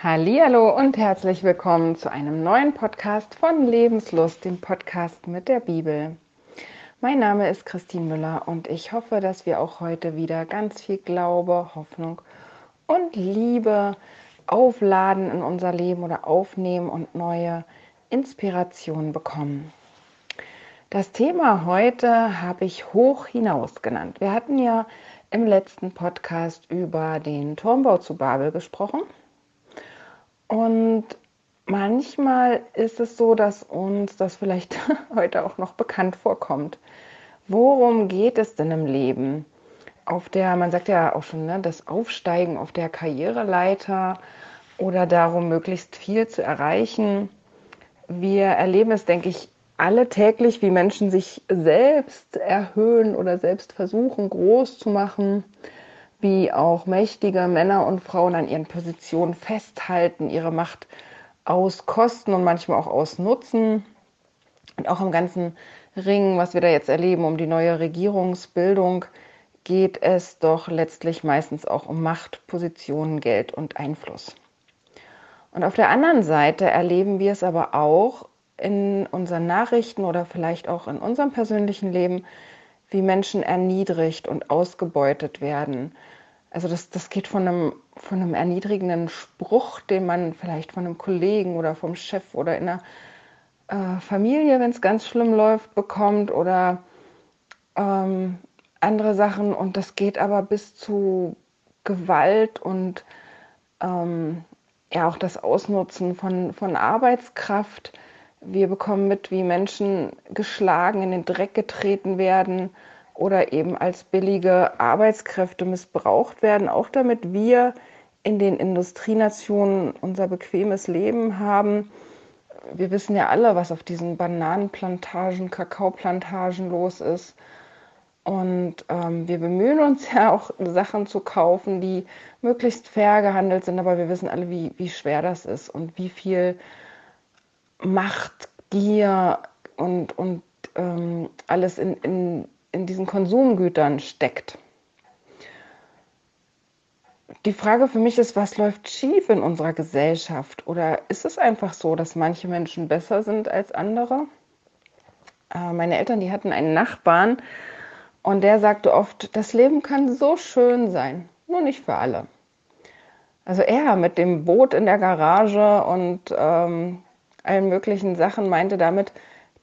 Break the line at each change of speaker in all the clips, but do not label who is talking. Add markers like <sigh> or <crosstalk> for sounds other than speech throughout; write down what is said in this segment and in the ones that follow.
Hallo und herzlich willkommen zu einem neuen Podcast von Lebenslust, dem Podcast mit der Bibel. Mein Name ist Christine Müller und ich hoffe, dass wir auch heute wieder ganz viel Glaube, Hoffnung und Liebe aufladen in unser Leben oder aufnehmen und neue Inspirationen bekommen. Das Thema heute habe ich hoch hinaus genannt. Wir hatten ja im letzten Podcast über den Turmbau zu Babel gesprochen und manchmal ist es so, dass uns das vielleicht <laughs> heute auch noch bekannt vorkommt. Worum geht es denn im Leben? Auf der, man sagt ja auch schon, ne, das Aufsteigen auf der Karriereleiter oder darum, möglichst viel zu erreichen. Wir erleben es, denke ich, alle täglich, wie Menschen sich selbst erhöhen oder selbst versuchen, groß zu machen wie auch mächtige Männer und Frauen an ihren Positionen festhalten, ihre Macht auskosten und manchmal auch ausnutzen. Und auch im ganzen Ring, was wir da jetzt erleben, um die neue Regierungsbildung, geht es doch letztlich meistens auch um Macht, Positionen, Geld und Einfluss. Und auf der anderen Seite erleben wir es aber auch in unseren Nachrichten oder vielleicht auch in unserem persönlichen Leben, wie Menschen erniedrigt und ausgebeutet werden. Also das, das geht von einem, von einem erniedrigenden Spruch, den man vielleicht von einem Kollegen oder vom Chef oder in einer äh, Familie, wenn es ganz schlimm läuft, bekommt oder ähm, andere Sachen. Und das geht aber bis zu Gewalt und ähm, ja auch das Ausnutzen von, von Arbeitskraft wir bekommen mit, wie Menschen geschlagen, in den Dreck getreten werden oder eben als billige Arbeitskräfte missbraucht werden, auch damit wir in den Industrienationen unser bequemes Leben haben. Wir wissen ja alle, was auf diesen Bananenplantagen, Kakaoplantagen los ist. Und ähm, wir bemühen uns <laughs> ja auch, Sachen zu kaufen, die möglichst fair gehandelt sind, aber wir wissen alle, wie, wie schwer das ist und wie viel Macht, Gier und, und ähm, alles in, in, in diesen Konsumgütern steckt. Die Frage für mich ist, was läuft schief in unserer Gesellschaft? Oder ist es einfach so, dass manche Menschen besser sind als andere? Äh, meine Eltern, die hatten einen Nachbarn und der sagte oft, das Leben kann so schön sein, nur nicht für alle. Also er mit dem Boot in der Garage und ähm, allen möglichen Sachen, meinte damit,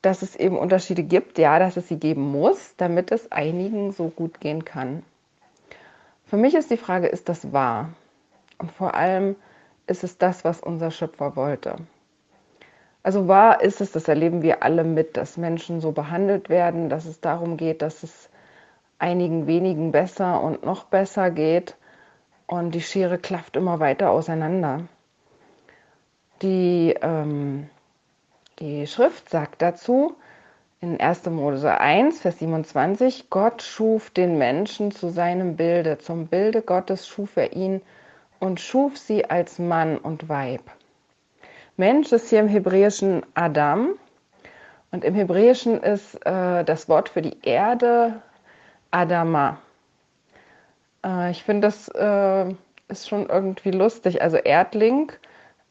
dass es eben Unterschiede gibt, ja, dass es sie geben muss, damit es einigen so gut gehen kann. Für mich ist die Frage, ist das wahr? Und vor allem, ist es das, was unser Schöpfer wollte? Also wahr ist es, das erleben wir alle mit, dass Menschen so behandelt werden, dass es darum geht, dass es einigen wenigen besser und noch besser geht und die Schere klafft immer weiter auseinander. Die ähm, die Schrift sagt dazu in 1. Mose 1, Vers 27, Gott schuf den Menschen zu seinem Bilde, zum Bilde Gottes schuf er ihn und schuf sie als Mann und Weib. Mensch ist hier im Hebräischen Adam und im Hebräischen ist äh, das Wort für die Erde Adama. Äh, ich finde, das äh, ist schon irgendwie lustig. Also Erdling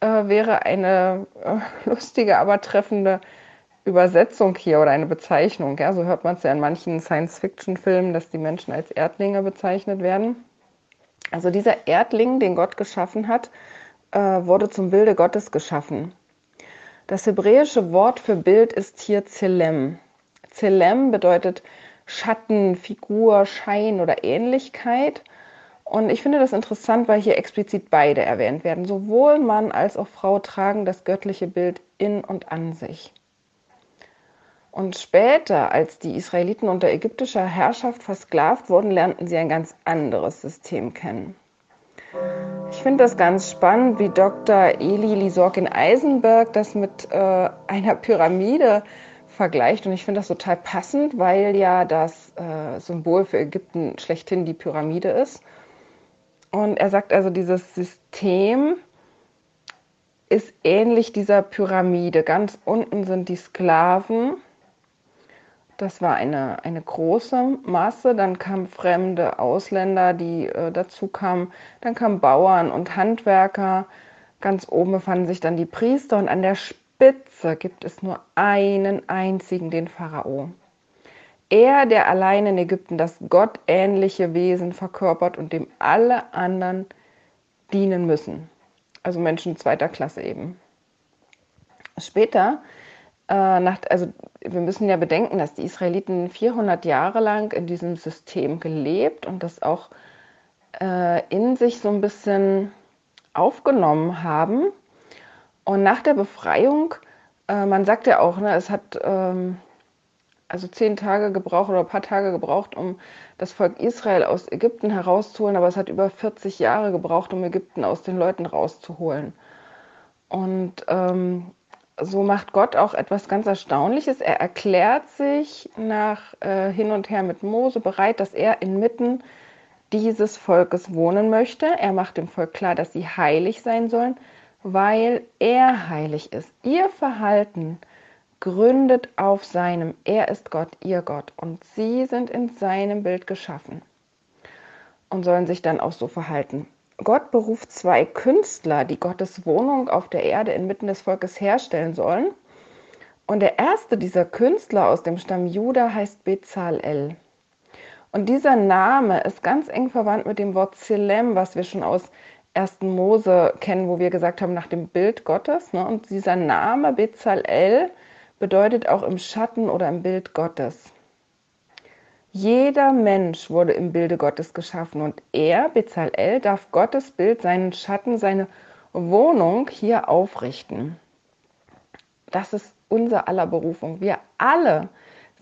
äh, wäre eine äh, <laughs> lustige, aber treffende Übersetzung hier oder eine Bezeichnung. Ja, so hört man es ja in manchen Science-Fiction-Filmen, dass die Menschen als Erdlinge bezeichnet werden. Also dieser Erdling, den Gott geschaffen hat, äh, wurde zum Bilde Gottes geschaffen. Das hebräische Wort für Bild ist hier Zelem. Zelem bedeutet Schatten, Figur, Schein oder Ähnlichkeit. Und ich finde das interessant, weil hier explizit beide erwähnt werden. Sowohl Mann als auch Frau tragen das göttliche Bild in und an sich. Und später, als die Israeliten unter ägyptischer Herrschaft versklavt wurden, lernten sie ein ganz anderes System kennen. Ich finde das ganz spannend, wie Dr. Eli Lisorkin Eisenberg das mit äh, einer Pyramide vergleicht. Und ich finde das total passend, weil ja das äh, Symbol für Ägypten schlechthin die Pyramide ist. Und er sagt also, dieses System ist ähnlich dieser Pyramide. Ganz unten sind die Sklaven. Das war eine, eine große Masse. Dann kamen fremde Ausländer, die äh, dazu kamen. Dann kamen Bauern und Handwerker, Ganz oben befanden sich dann die Priester und an der Spitze gibt es nur einen einzigen, den Pharao. Er, der allein in Ägypten das gottähnliche Wesen verkörpert und dem alle anderen dienen müssen. Also Menschen zweiter Klasse eben. Später, äh, nach, also wir müssen ja bedenken, dass die Israeliten 400 Jahre lang in diesem System gelebt und das auch äh, in sich so ein bisschen aufgenommen haben. Und nach der Befreiung, äh, man sagt ja auch, ne, es hat ähm, also zehn Tage gebraucht oder ein paar Tage gebraucht, um das Volk Israel aus Ägypten herauszuholen, aber es hat über 40 Jahre gebraucht, um Ägypten aus den Leuten rauszuholen. Und ähm, so macht Gott auch etwas ganz Erstaunliches. Er erklärt sich nach äh, hin und her mit Mose bereit, dass er inmitten dieses Volkes wohnen möchte. Er macht dem Volk klar, dass sie heilig sein sollen, weil er heilig ist. Ihr Verhalten gründet auf seinem. Er ist Gott, ihr Gott. Und sie sind in seinem Bild geschaffen und sollen sich dann auch so verhalten. Gott beruft zwei Künstler, die Gottes Wohnung auf der Erde inmitten des Volkes herstellen sollen. Und der erste dieser Künstler aus dem Stamm Juda heißt Bezalel. Und dieser Name ist ganz eng verwandt mit dem Wort Zelem, was wir schon aus 1. Mose kennen, wo wir gesagt haben, nach dem Bild Gottes. Ne? Und dieser Name Bezalel bedeutet auch im Schatten oder im Bild Gottes. Jeder Mensch wurde im Bilde Gottes geschaffen und er, Bezalel, darf Gottes Bild, seinen Schatten, seine Wohnung hier aufrichten. Das ist unser aller Berufung. Wir alle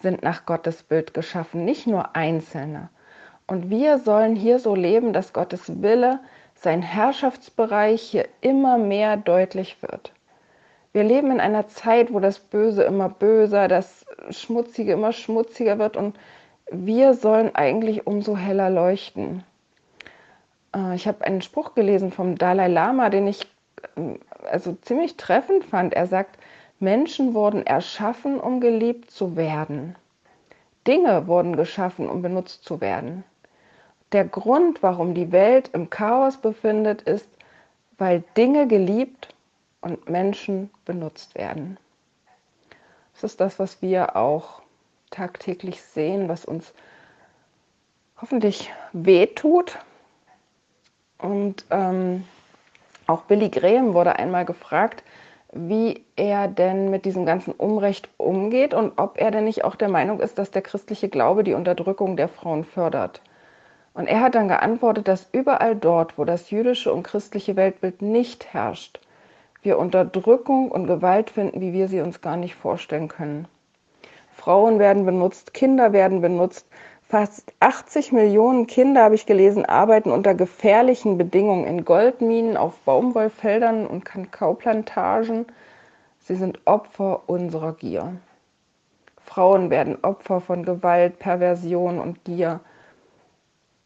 sind nach Gottes Bild geschaffen, nicht nur Einzelne. Und wir sollen hier so leben, dass Gottes Wille, sein Herrschaftsbereich hier immer mehr deutlich wird. Wir leben in einer Zeit, wo das Böse immer böser, das Schmutzige immer schmutziger wird und wir sollen eigentlich umso heller leuchten. Äh, ich habe einen Spruch gelesen vom Dalai Lama, den ich äh, also ziemlich treffend fand. Er sagt, Menschen wurden erschaffen, um geliebt zu werden. Dinge wurden geschaffen, um benutzt zu werden. Der Grund, warum die Welt im Chaos befindet, ist, weil Dinge geliebt und Menschen benutzt werden. Das ist das, was wir auch tagtäglich sehen, was uns hoffentlich wehtut. Und ähm, auch Billy Graham wurde einmal gefragt, wie er denn mit diesem ganzen Unrecht umgeht und ob er denn nicht auch der Meinung ist, dass der christliche Glaube die Unterdrückung der Frauen fördert. Und er hat dann geantwortet, dass überall dort, wo das jüdische und christliche Weltbild nicht herrscht, wir Unterdrückung und Gewalt finden, wie wir sie uns gar nicht vorstellen können. Frauen werden benutzt, Kinder werden benutzt. Fast 80 Millionen Kinder, habe ich gelesen, arbeiten unter gefährlichen Bedingungen in Goldminen, auf Baumwollfeldern und Kakaoplantagen. Sie sind Opfer unserer Gier. Frauen werden Opfer von Gewalt, Perversion und Gier.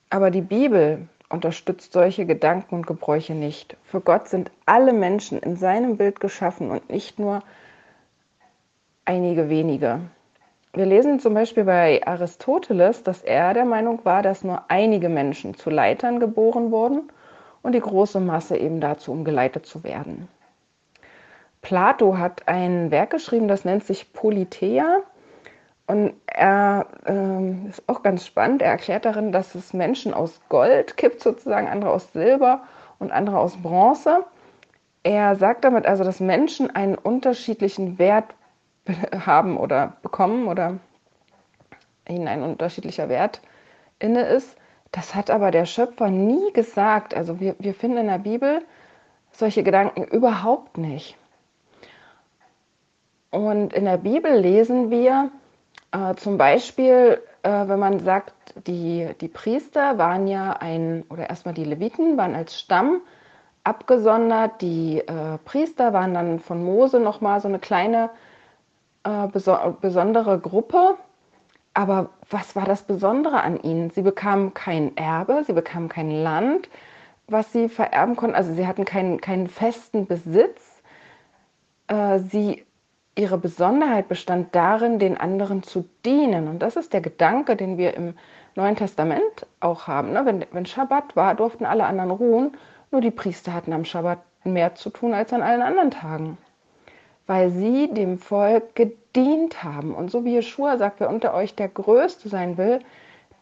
Aber die Bibel unterstützt solche Gedanken und Gebräuche nicht. Für Gott sind alle Menschen in seinem Bild geschaffen und nicht nur einige wenige. Wir lesen zum Beispiel bei Aristoteles, dass er der Meinung war, dass nur einige Menschen zu Leitern geboren wurden und die große Masse eben dazu, um geleitet zu werden. Plato hat ein Werk geschrieben, das nennt sich Politeia. Und er äh, ist auch ganz spannend. Er erklärt darin, dass es Menschen aus Gold gibt, sozusagen, andere aus Silber und andere aus Bronze. Er sagt damit also, dass Menschen einen unterschiedlichen Wert haben oder bekommen oder ihnen ein unterschiedlicher Wert inne ist. Das hat aber der Schöpfer nie gesagt. Also wir, wir finden in der Bibel solche Gedanken überhaupt nicht. Und in der Bibel lesen wir äh, zum Beispiel, äh, wenn man sagt, die, die Priester waren ja ein, oder erstmal die Leviten waren als Stamm abgesondert. Die äh, Priester waren dann von Mose nochmal so eine kleine äh, besondere Gruppe. Aber was war das Besondere an ihnen? Sie bekamen kein Erbe, sie bekamen kein Land, was sie vererben konnten. Also sie hatten keinen, keinen festen Besitz. Äh, sie, ihre Besonderheit bestand darin, den anderen zu dienen. Und das ist der Gedanke, den wir im Neuen Testament auch haben. Ne? Wenn, wenn Schabbat war, durften alle anderen ruhen, nur die Priester hatten am Schabbat mehr zu tun als an allen anderen Tagen, weil sie dem Volk gedient haben. Und so wie Jeschua sagt, wer unter euch der Größte sein will,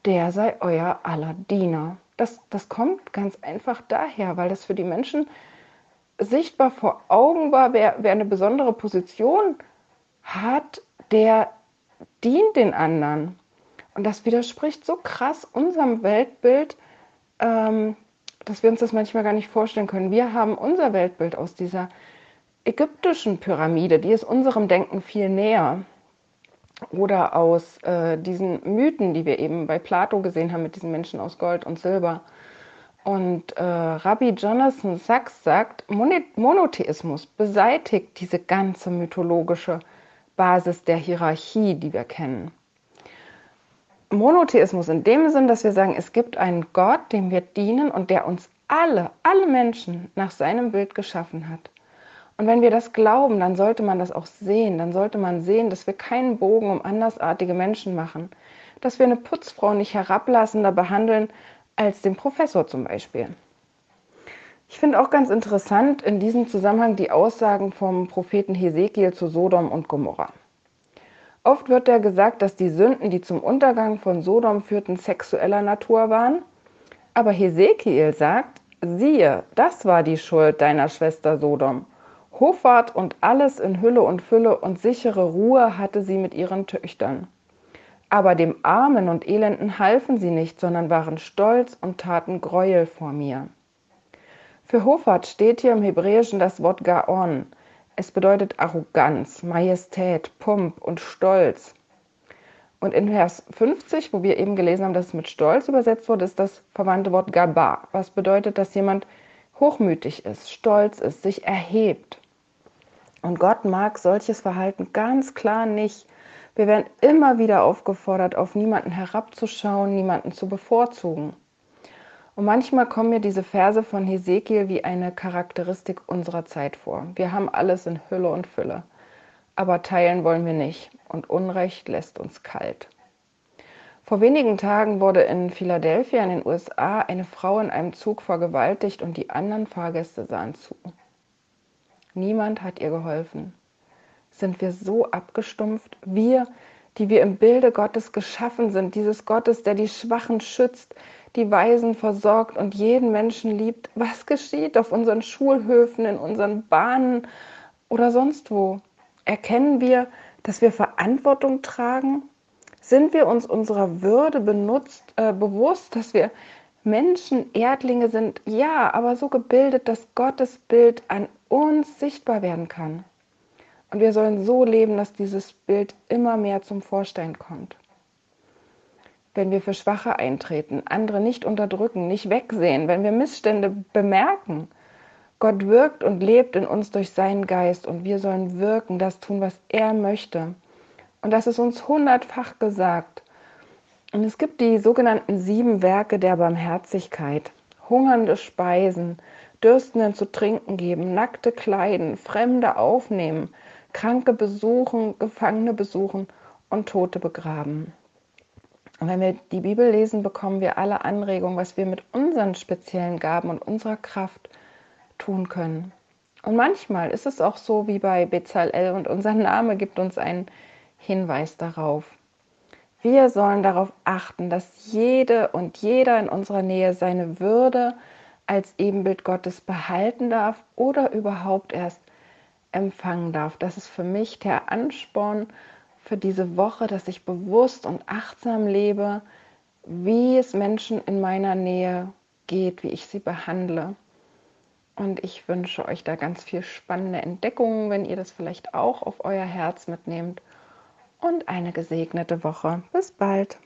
der sei euer aller Diener. Das, das kommt ganz einfach daher, weil das für die Menschen sichtbar vor Augen war, wer, wer eine besondere Position hat, der dient den anderen. Und das widerspricht so krass unserem Weltbild, ähm, dass wir uns das manchmal gar nicht vorstellen können. Wir haben unser Weltbild aus dieser ägyptischen Pyramide, die ist unserem Denken viel näher. Oder aus äh, diesen Mythen, die wir eben bei Plato gesehen haben mit diesen Menschen aus Gold und Silber. Und äh, Rabbi Jonathan Sachs sagt, Monotheismus beseitigt diese ganze mythologische Basis der Hierarchie, die wir kennen. Monotheismus in dem Sinn, dass wir sagen, es gibt einen Gott, dem wir dienen und der uns alle, alle Menschen nach seinem Bild geschaffen hat. Und wenn wir das glauben, dann sollte man das auch sehen. Dann sollte man sehen, dass wir keinen Bogen um andersartige Menschen machen. Dass wir eine Putzfrau nicht herablassender behandeln als den Professor zum Beispiel. Ich finde auch ganz interessant in diesem Zusammenhang die Aussagen vom Propheten Hesekiel zu Sodom und Gomorra. Oft wird ja gesagt, dass die Sünden, die zum Untergang von Sodom führten, sexueller Natur waren. Aber Hesekiel sagt, siehe, das war die Schuld deiner Schwester Sodom. Hoffart und alles in Hülle und Fülle und sichere Ruhe hatte sie mit ihren Töchtern. Aber dem Armen und Elenden halfen sie nicht, sondern waren stolz und taten Gräuel vor mir. Für Hoffart steht hier im Hebräischen das Wort Gaon, es bedeutet Arroganz, Majestät, Pump und Stolz. Und in Vers 50, wo wir eben gelesen haben, dass es mit Stolz übersetzt wurde, ist das verwandte Wort Gaba, was bedeutet, dass jemand hochmütig ist, stolz ist, sich erhebt. Und Gott mag solches Verhalten ganz klar nicht. Wir werden immer wieder aufgefordert, auf niemanden herabzuschauen, niemanden zu bevorzugen. Und manchmal kommen mir diese Verse von Hesekiel wie eine Charakteristik unserer Zeit vor. Wir haben alles in Hülle und Fülle, aber teilen wollen wir nicht und Unrecht lässt uns kalt. Vor wenigen Tagen wurde in Philadelphia in den USA eine Frau in einem Zug vergewaltigt und die anderen Fahrgäste sahen zu. Niemand hat ihr geholfen. Sind wir so abgestumpft? Wir, die wir im Bilde Gottes geschaffen sind, dieses Gottes, der die Schwachen schützt, die Weisen versorgt und jeden Menschen liebt. Was geschieht auf unseren Schulhöfen, in unseren Bahnen oder sonst wo? Erkennen wir, dass wir Verantwortung tragen? Sind wir uns unserer Würde benutzt, äh, bewusst, dass wir Menschen, Erdlinge sind? Ja, aber so gebildet, dass Gottes Bild an uns sichtbar werden kann. Und wir sollen so leben, dass dieses Bild immer mehr zum Vorstein kommt wenn wir für Schwache eintreten, andere nicht unterdrücken, nicht wegsehen, wenn wir Missstände bemerken. Gott wirkt und lebt in uns durch seinen Geist und wir sollen wirken, das tun, was er möchte. Und das ist uns hundertfach gesagt. Und es gibt die sogenannten sieben Werke der Barmherzigkeit. Hungernde Speisen, Dürstenden zu trinken geben, Nackte kleiden, Fremde aufnehmen, Kranke besuchen, Gefangene besuchen und Tote begraben. Und wenn wir die Bibel lesen, bekommen wir alle Anregungen, was wir mit unseren speziellen Gaben und unserer Kraft tun können. Und manchmal ist es auch so wie bei Bezalel und unser Name gibt uns einen Hinweis darauf. Wir sollen darauf achten, dass jede und jeder in unserer Nähe seine Würde als Ebenbild Gottes behalten darf oder überhaupt erst empfangen darf. Das ist für mich der Ansporn, für diese Woche, dass ich bewusst und achtsam lebe, wie es Menschen in meiner Nähe geht, wie ich sie behandle. Und ich wünsche euch da ganz viel spannende Entdeckungen, wenn ihr das vielleicht auch auf euer Herz mitnehmt. Und eine gesegnete Woche. Bis bald.